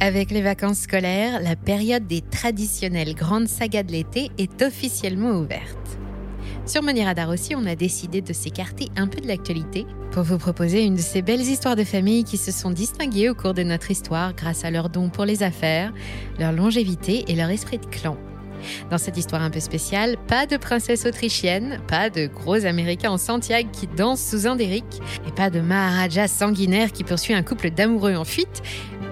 Avec les vacances scolaires, la période des traditionnelles grandes sagas de l'été est officiellement ouverte. Sur Money Radar aussi, on a décidé de s'écarter un peu de l'actualité pour vous proposer une de ces belles histoires de famille qui se sont distinguées au cours de notre histoire grâce à leur don pour les affaires, leur longévité et leur esprit de clan. Dans cette histoire un peu spéciale, pas de princesse autrichienne, pas de gros américains en Santiago qui dansent sous un et pas de Maharaja sanguinaire qui poursuit un couple d'amoureux en fuite,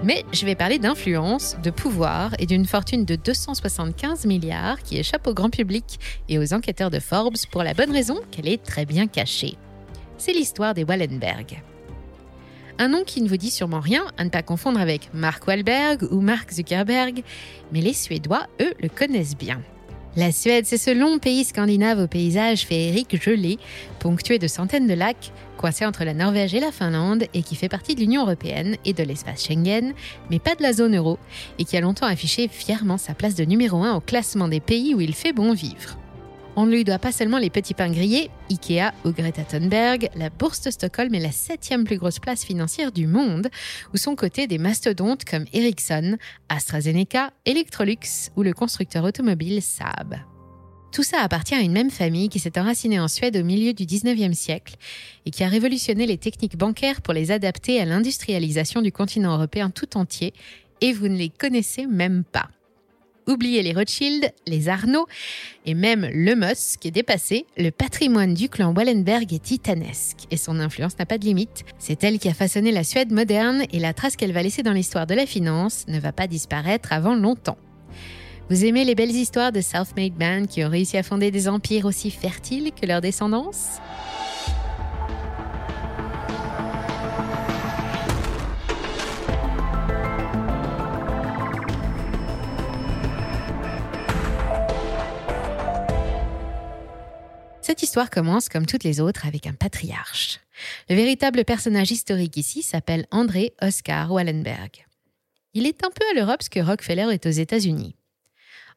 mais je vais parler d'influence, de pouvoir et d'une fortune de 275 milliards qui échappe au grand public et aux enquêteurs de Forbes pour la bonne raison qu'elle est très bien cachée. C'est l'histoire des Wallenberg. Un nom qui ne vous dit sûrement rien, à ne pas confondre avec Mark Wahlberg ou Mark Zuckerberg, mais les Suédois, eux, le connaissent bien. La Suède, c'est ce long pays scandinave au paysage féerique gelé, ponctué de centaines de lacs, coincé entre la Norvège et la Finlande et qui fait partie de l'Union européenne et de l'espace Schengen, mais pas de la zone euro, et qui a longtemps affiché fièrement sa place de numéro 1 au classement des pays où il fait bon vivre. On ne lui doit pas seulement les petits pains grillés, Ikea ou Greta Thunberg, la bourse de Stockholm est la septième plus grosse place financière du monde, où sont cotés des mastodontes comme Ericsson, AstraZeneca, Electrolux ou le constructeur automobile Saab. Tout ça appartient à une même famille qui s'est enracinée en Suède au milieu du 19e siècle et qui a révolutionné les techniques bancaires pour les adapter à l'industrialisation du continent européen tout entier, et vous ne les connaissez même pas. Oubliez les Rothschild, les Arnaud et même le qui est dépassé, le patrimoine du clan Wallenberg est titanesque et son influence n'a pas de limite. C'est elle qui a façonné la Suède moderne et la trace qu'elle va laisser dans l'histoire de la finance ne va pas disparaître avant longtemps. Vous aimez les belles histoires de self-made qui ont réussi à fonder des empires aussi fertiles que leur descendance Cette histoire commence comme toutes les autres avec un patriarche. Le véritable personnage historique ici s'appelle André Oscar Wallenberg. Il est un peu à l'Europe ce que Rockefeller est aux États-Unis.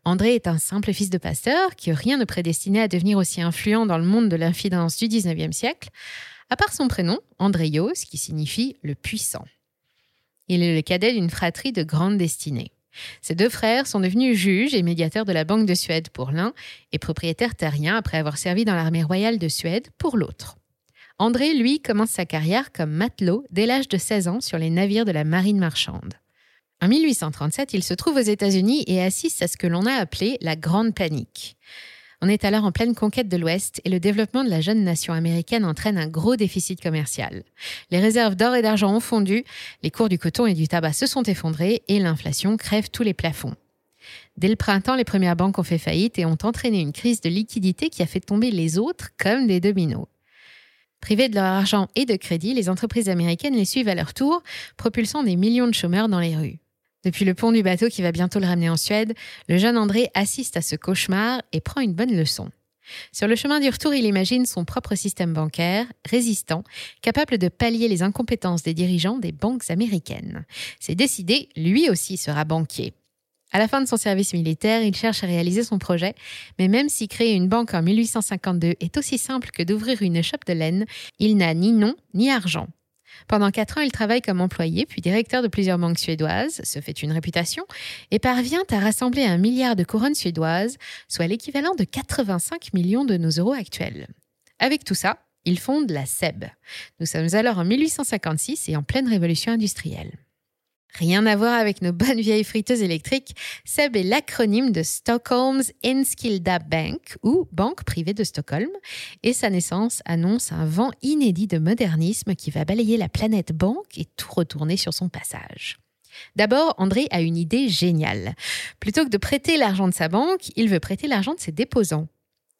André est un simple fils de pasteur qui rien ne prédestiné à devenir aussi influent dans le monde de l'infidence du 19e siècle, à part son prénom, Andréos, qui signifie le puissant. Il est le cadet d'une fratrie de grande destinée. Ses deux frères sont devenus juges et médiateurs de la Banque de Suède pour l'un et propriétaires terriens après avoir servi dans l'armée royale de Suède pour l'autre. André, lui, commence sa carrière comme matelot dès l'âge de 16 ans sur les navires de la marine marchande. En 1837, il se trouve aux États-Unis et assiste à ce que l'on a appelé la Grande Panique. On est alors en pleine conquête de l'Ouest et le développement de la jeune nation américaine entraîne un gros déficit commercial. Les réserves d'or et d'argent ont fondu, les cours du coton et du tabac se sont effondrés et l'inflation crève tous les plafonds. Dès le printemps, les premières banques ont fait faillite et ont entraîné une crise de liquidité qui a fait tomber les autres comme des dominos. Privées de leur argent et de crédit, les entreprises américaines les suivent à leur tour, propulsant des millions de chômeurs dans les rues. Depuis le pont du bateau qui va bientôt le ramener en Suède, le jeune André assiste à ce cauchemar et prend une bonne leçon. Sur le chemin du retour, il imagine son propre système bancaire, résistant, capable de pallier les incompétences des dirigeants des banques américaines. C'est décidé, lui aussi sera banquier. À la fin de son service militaire, il cherche à réaliser son projet, mais même si créer une banque en 1852 est aussi simple que d'ouvrir une échoppe de laine, il n'a ni nom ni argent. Pendant quatre ans, il travaille comme employé, puis directeur de plusieurs banques suédoises, se fait une réputation, et parvient à rassembler un milliard de couronnes suédoises, soit l'équivalent de 85 millions de nos euros actuels. Avec tout ça, il fonde la SEB. Nous sommes alors en 1856 et en pleine révolution industrielle. Rien à voir avec nos bonnes vieilles friteuses électriques, SEB est l'acronyme de Stockholm's Enskilda Bank, ou Banque privée de Stockholm, et sa naissance annonce un vent inédit de modernisme qui va balayer la planète banque et tout retourner sur son passage. D'abord, André a une idée géniale. Plutôt que de prêter l'argent de sa banque, il veut prêter l'argent de ses déposants.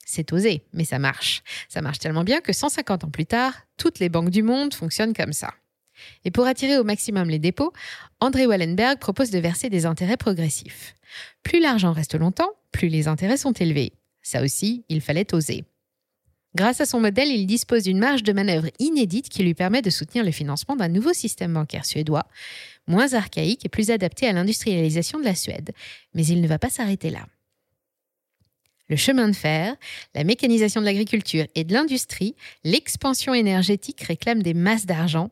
C'est osé, mais ça marche. Ça marche tellement bien que 150 ans plus tard, toutes les banques du monde fonctionnent comme ça. Et pour attirer au maximum les dépôts, André Wallenberg propose de verser des intérêts progressifs. Plus l'argent reste longtemps, plus les intérêts sont élevés. Ça aussi, il fallait oser. Grâce à son modèle, il dispose d'une marge de manœuvre inédite qui lui permet de soutenir le financement d'un nouveau système bancaire suédois, moins archaïque et plus adapté à l'industrialisation de la Suède. Mais il ne va pas s'arrêter là. Le chemin de fer, la mécanisation de l'agriculture et de l'industrie, l'expansion énergétique réclament des masses d'argent.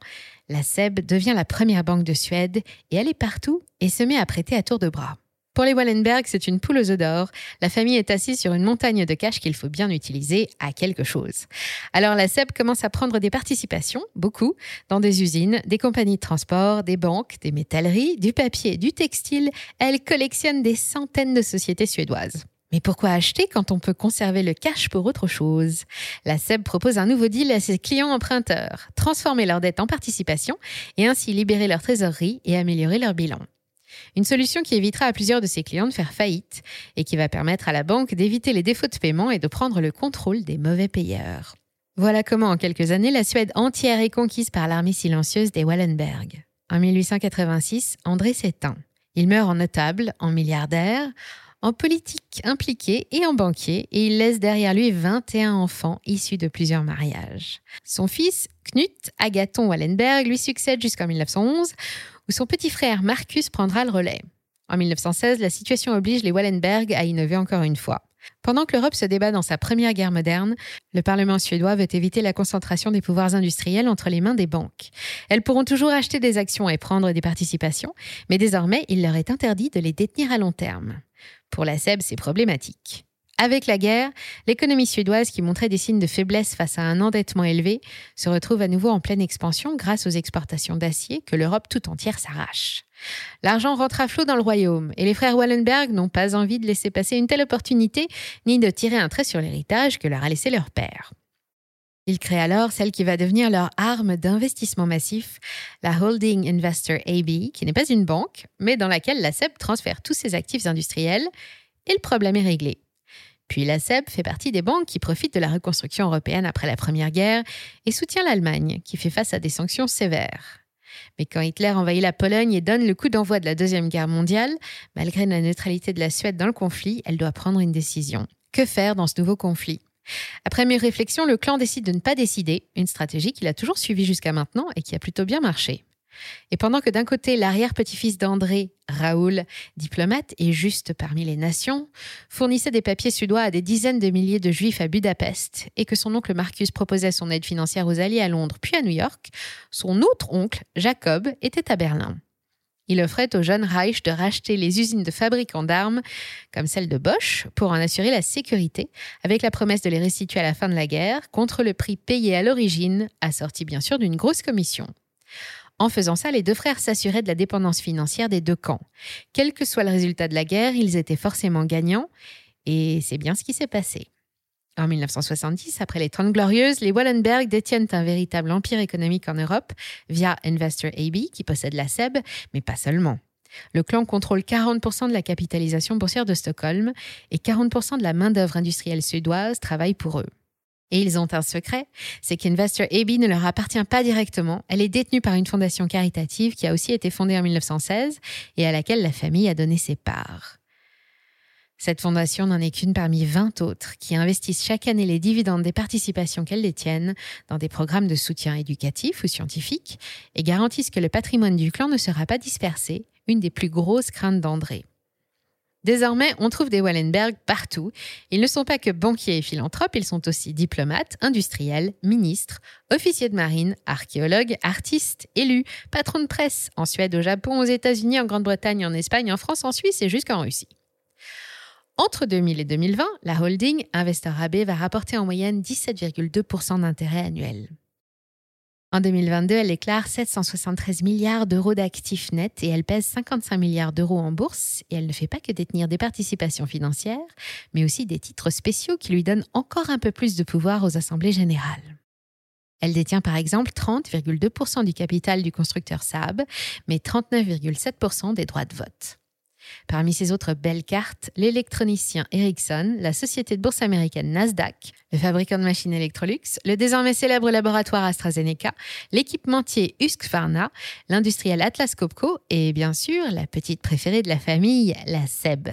La SEB devient la première banque de Suède et elle est partout et se met à prêter à tour de bras. Pour les Wallenberg, c'est une poule aux œufs d'or. La famille est assise sur une montagne de cash qu'il faut bien utiliser à quelque chose. Alors la SEB commence à prendre des participations, beaucoup, dans des usines, des compagnies de transport, des banques, des métalleries, du papier, du textile. Elle collectionne des centaines de sociétés suédoises. Mais pourquoi acheter quand on peut conserver le cash pour autre chose? La SEB propose un nouveau deal à ses clients emprunteurs, transformer leurs dettes en participation et ainsi libérer leur trésorerie et améliorer leur bilan. Une solution qui évitera à plusieurs de ses clients de faire faillite et qui va permettre à la banque d'éviter les défauts de paiement et de prendre le contrôle des mauvais payeurs. Voilà comment en quelques années la Suède entière est conquise par l'armée silencieuse des Wallenberg. En 1886, André s'éteint. Il meurt en notable, en milliardaire, en politique impliqué et en banquier, et il laisse derrière lui 21 enfants issus de plusieurs mariages. Son fils, Knut Agathon Wallenberg, lui succède jusqu'en 1911, où son petit frère Marcus prendra le relais. En 1916, la situation oblige les Wallenberg à innover encore une fois. Pendant que l'Europe se débat dans sa première guerre moderne, le Parlement suédois veut éviter la concentration des pouvoirs industriels entre les mains des banques. Elles pourront toujours acheter des actions et prendre des participations, mais désormais, il leur est interdit de les détenir à long terme. Pour la SEB, c'est problématique. Avec la guerre, l'économie suédoise, qui montrait des signes de faiblesse face à un endettement élevé, se retrouve à nouveau en pleine expansion grâce aux exportations d'acier que l'Europe tout entière s'arrache. L'argent rentre à flot dans le royaume et les frères Wallenberg n'ont pas envie de laisser passer une telle opportunité ni de tirer un trait sur l'héritage que leur a laissé leur père. Ils créent alors celle qui va devenir leur arme d'investissement massif, la Holding Investor AB, qui n'est pas une banque, mais dans laquelle la SEB transfère tous ses actifs industriels et le problème est réglé. Puis la SEB fait partie des banques qui profitent de la reconstruction européenne après la Première Guerre et soutient l'Allemagne, qui fait face à des sanctions sévères. Mais quand Hitler envahit la Pologne et donne le coup d'envoi de la Deuxième Guerre mondiale, malgré la neutralité de la Suède dans le conflit, elle doit prendre une décision. Que faire dans ce nouveau conflit? Après mes réflexions, le clan décide de ne pas décider, une stratégie qu'il a toujours suivie jusqu'à maintenant et qui a plutôt bien marché. Et pendant que d'un côté, l'arrière-petit-fils d'André, Raoul, diplomate et juste parmi les nations, fournissait des papiers suédois à des dizaines de milliers de juifs à Budapest, et que son oncle Marcus proposait son aide financière aux Alliés à Londres puis à New York, son autre oncle, Jacob, était à Berlin. Il offrait au jeune Reich de racheter les usines de fabricants d'armes, comme celle de Bosch, pour en assurer la sécurité, avec la promesse de les restituer à la fin de la guerre, contre le prix payé à l'origine, assorti bien sûr d'une grosse commission. En faisant ça, les deux frères s'assuraient de la dépendance financière des deux camps. Quel que soit le résultat de la guerre, ils étaient forcément gagnants, et c'est bien ce qui s'est passé. En 1970, après les Trente Glorieuses, les Wallenberg détiennent un véritable empire économique en Europe via Investor AB, qui possède la SEB, mais pas seulement. Le clan contrôle 40% de la capitalisation boursière de Stockholm et 40% de la main-d'œuvre industrielle suédoise travaille pour eux. Et ils ont un secret, c'est qu'Investor AB ne leur appartient pas directement. Elle est détenue par une fondation caritative qui a aussi été fondée en 1916 et à laquelle la famille a donné ses parts. Cette fondation n'en est qu'une parmi 20 autres qui investissent chaque année les dividendes des participations qu'elles détiennent dans des programmes de soutien éducatif ou scientifique et garantissent que le patrimoine du clan ne sera pas dispersé, une des plus grosses craintes d'André. Désormais, on trouve des Wallenberg partout. Ils ne sont pas que banquiers et philanthropes, ils sont aussi diplomates, industriels, ministres, officiers de marine, archéologues, artistes, élus, patrons de presse, en Suède, au Japon, aux États-Unis, en Grande-Bretagne, en Espagne, en France, en Suisse et jusqu'en Russie. Entre 2000 et 2020, la holding Investor AB va rapporter en moyenne 17,2% d'intérêt annuel. En 2022, elle déclare 773 milliards d'euros d'actifs nets et elle pèse 55 milliards d'euros en bourse. Et elle ne fait pas que détenir des participations financières, mais aussi des titres spéciaux qui lui donnent encore un peu plus de pouvoir aux assemblées générales. Elle détient par exemple 30,2% du capital du constructeur Saab, mais 39,7% des droits de vote. Parmi ces autres belles cartes, l'électronicien Ericsson, la société de bourse américaine Nasdaq, le fabricant de machines Electrolux, le désormais célèbre laboratoire AstraZeneca, l'équipementier Husqvarna, l'industriel Atlas Copco et bien sûr la petite préférée de la famille, la SEB.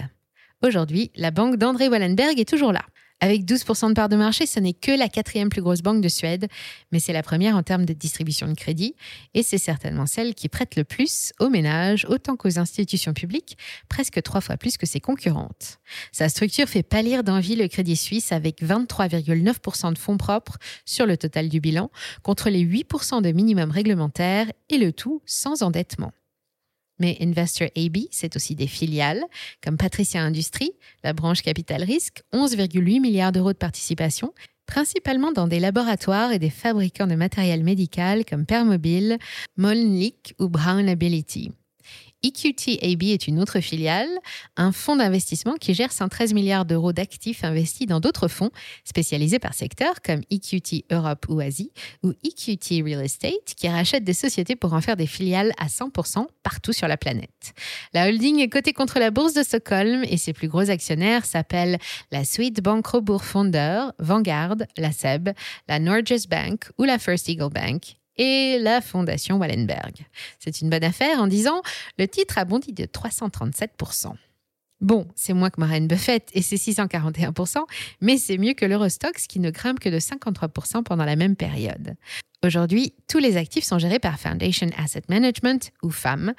Aujourd'hui, la banque d'André Wallenberg est toujours là. Avec 12% de part de marché, ce n'est que la quatrième plus grosse banque de Suède, mais c'est la première en termes de distribution de crédit, et c'est certainement celle qui prête le plus aux ménages autant qu'aux institutions publiques, presque trois fois plus que ses concurrentes. Sa structure fait pâlir d'envie le Crédit Suisse avec 23,9% de fonds propres sur le total du bilan, contre les 8% de minimum réglementaire, et le tout sans endettement. Mais Investor AB, c'est aussi des filiales, comme Patricia Industries, la branche capital risque, 11,8 milliards d'euros de participation, principalement dans des laboratoires et des fabricants de matériel médical comme Permobil, Molenbeek ou Brown Ability. EQT AB est une autre filiale, un fonds d'investissement qui gère 113 milliards d'euros d'actifs investis dans d'autres fonds spécialisés par secteur comme EQT Europe ou Asie ou EQT Real Estate qui rachète des sociétés pour en faire des filiales à 100% partout sur la planète. La holding est cotée contre la bourse de Stockholm et ses plus gros actionnaires s'appellent la Sweet Bank Robur Fonder, Vanguard, la SEB, la Norges Bank ou la First Eagle Bank et la Fondation Wallenberg. C'est une bonne affaire en disant le titre a bondi de 337%. Bon, c'est moins que Warren Buffett et c'est 641%, mais c'est mieux que l'Eurostox qui ne grimpe que de 53% pendant la même période. Aujourd'hui, tous les actifs sont gérés par Foundation Asset Management ou FAM,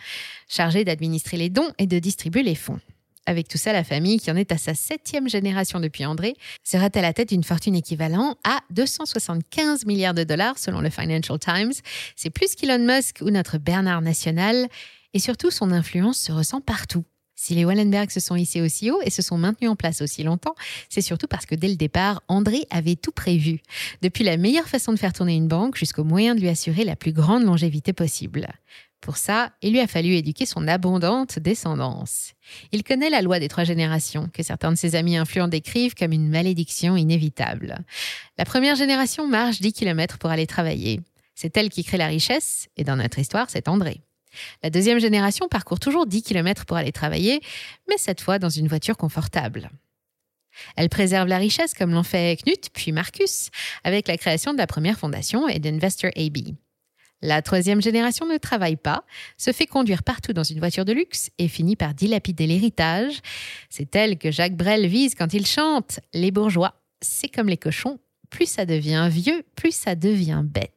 chargé d'administrer les dons et de distribuer les fonds. Avec tout ça, la famille, qui en est à sa septième génération depuis André, sera à la tête d'une fortune équivalente à 275 milliards de dollars selon le Financial Times? C'est plus qu'Elon Musk ou notre Bernard National. Et surtout, son influence se ressent partout. Si les Wallenberg se sont hissés aussi haut et se sont maintenus en place aussi longtemps, c'est surtout parce que dès le départ, André avait tout prévu. Depuis la meilleure façon de faire tourner une banque jusqu'au moyen de lui assurer la plus grande longévité possible. Pour ça, il lui a fallu éduquer son abondante descendance. Il connaît la loi des trois générations, que certains de ses amis influents décrivent comme une malédiction inévitable. La première génération marche 10 km pour aller travailler. C'est elle qui crée la richesse, et dans notre histoire, c'est André. La deuxième génération parcourt toujours 10 km pour aller travailler, mais cette fois dans une voiture confortable. Elle préserve la richesse comme l'ont fait Knut puis Marcus, avec la création de la première fondation et d'Investor AB. La troisième génération ne travaille pas, se fait conduire partout dans une voiture de luxe et finit par dilapider l'héritage. C'est elle que Jacques Brel vise quand il chante Les bourgeois, c'est comme les cochons, plus ça devient vieux, plus ça devient bête.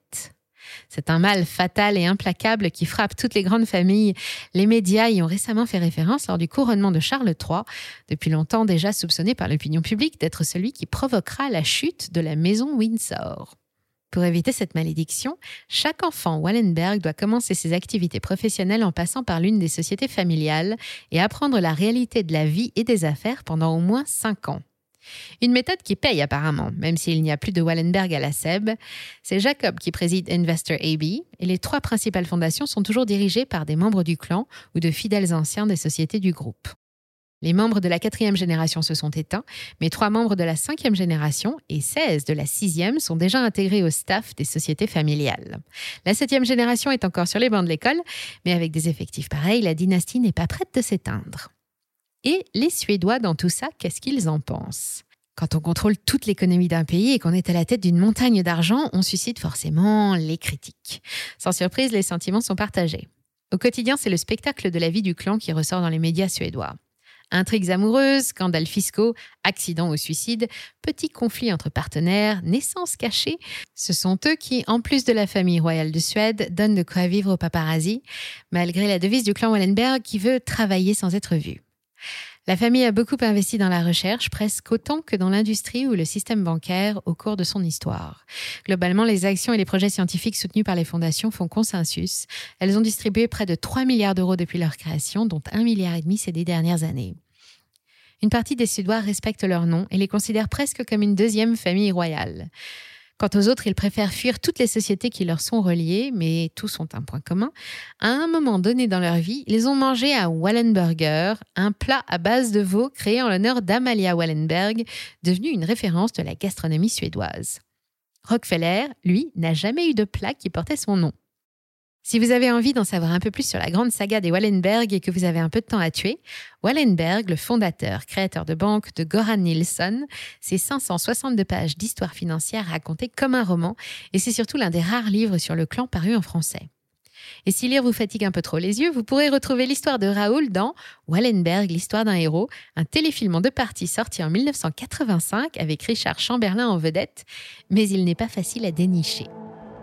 C'est un mal fatal et implacable qui frappe toutes les grandes familles. Les médias y ont récemment fait référence lors du couronnement de Charles III, depuis longtemps déjà soupçonné par l'opinion publique d'être celui qui provoquera la chute de la maison Windsor. Pour éviter cette malédiction, chaque enfant Wallenberg doit commencer ses activités professionnelles en passant par l'une des sociétés familiales et apprendre la réalité de la vie et des affaires pendant au moins 5 ans. Une méthode qui paye apparemment, même s'il n'y a plus de Wallenberg à la SEB. C'est Jacob qui préside Investor AB et les trois principales fondations sont toujours dirigées par des membres du clan ou de fidèles anciens des sociétés du groupe. Les membres de la quatrième génération se sont éteints, mais trois membres de la cinquième génération et 16 de la sixième sont déjà intégrés au staff des sociétés familiales. La septième génération est encore sur les bancs de l'école, mais avec des effectifs pareils, la dynastie n'est pas prête de s'éteindre. Et les Suédois dans tout ça, qu'est-ce qu'ils en pensent? Quand on contrôle toute l'économie d'un pays et qu'on est à la tête d'une montagne d'argent, on suscite forcément les critiques. Sans surprise, les sentiments sont partagés. Au quotidien, c'est le spectacle de la vie du clan qui ressort dans les médias suédois. Intrigues amoureuses, scandales fiscaux, accidents ou suicides, petits conflits entre partenaires, naissances cachées, ce sont eux qui, en plus de la famille royale de Suède, donnent de quoi vivre aux paparazzi, malgré la devise du clan Wallenberg qui veut travailler sans être vu. La famille a beaucoup investi dans la recherche, presque autant que dans l'industrie ou le système bancaire au cours de son histoire. Globalement, les actions et les projets scientifiques soutenus par les fondations font consensus. Elles ont distribué près de 3 milliards d'euros depuis leur création, dont 1,5 milliard ces dix dernières années. Une partie des Suédois respectent leur nom et les considèrent presque comme une deuxième famille royale. Quant aux autres, ils préfèrent fuir toutes les sociétés qui leur sont reliées, mais tous ont un point commun. À un moment donné dans leur vie, ils ont mangé un Wallenburger, un plat à base de veau créé en l'honneur d'Amalia Wallenberg, devenu une référence de la gastronomie suédoise. Rockefeller, lui, n'a jamais eu de plat qui portait son nom. Si vous avez envie d'en savoir un peu plus sur la grande saga des Wallenberg et que vous avez un peu de temps à tuer, Wallenberg, le fondateur, créateur de banque de Goran Nilsson, c'est 562 pages d'histoire financière racontées comme un roman et c'est surtout l'un des rares livres sur le clan parus en français. Et si lire vous fatigue un peu trop les yeux, vous pourrez retrouver l'histoire de Raoul dans Wallenberg, l'histoire d'un héros, un téléfilm en deux parties sorti en 1985 avec Richard Chamberlain en vedette, mais il n'est pas facile à dénicher.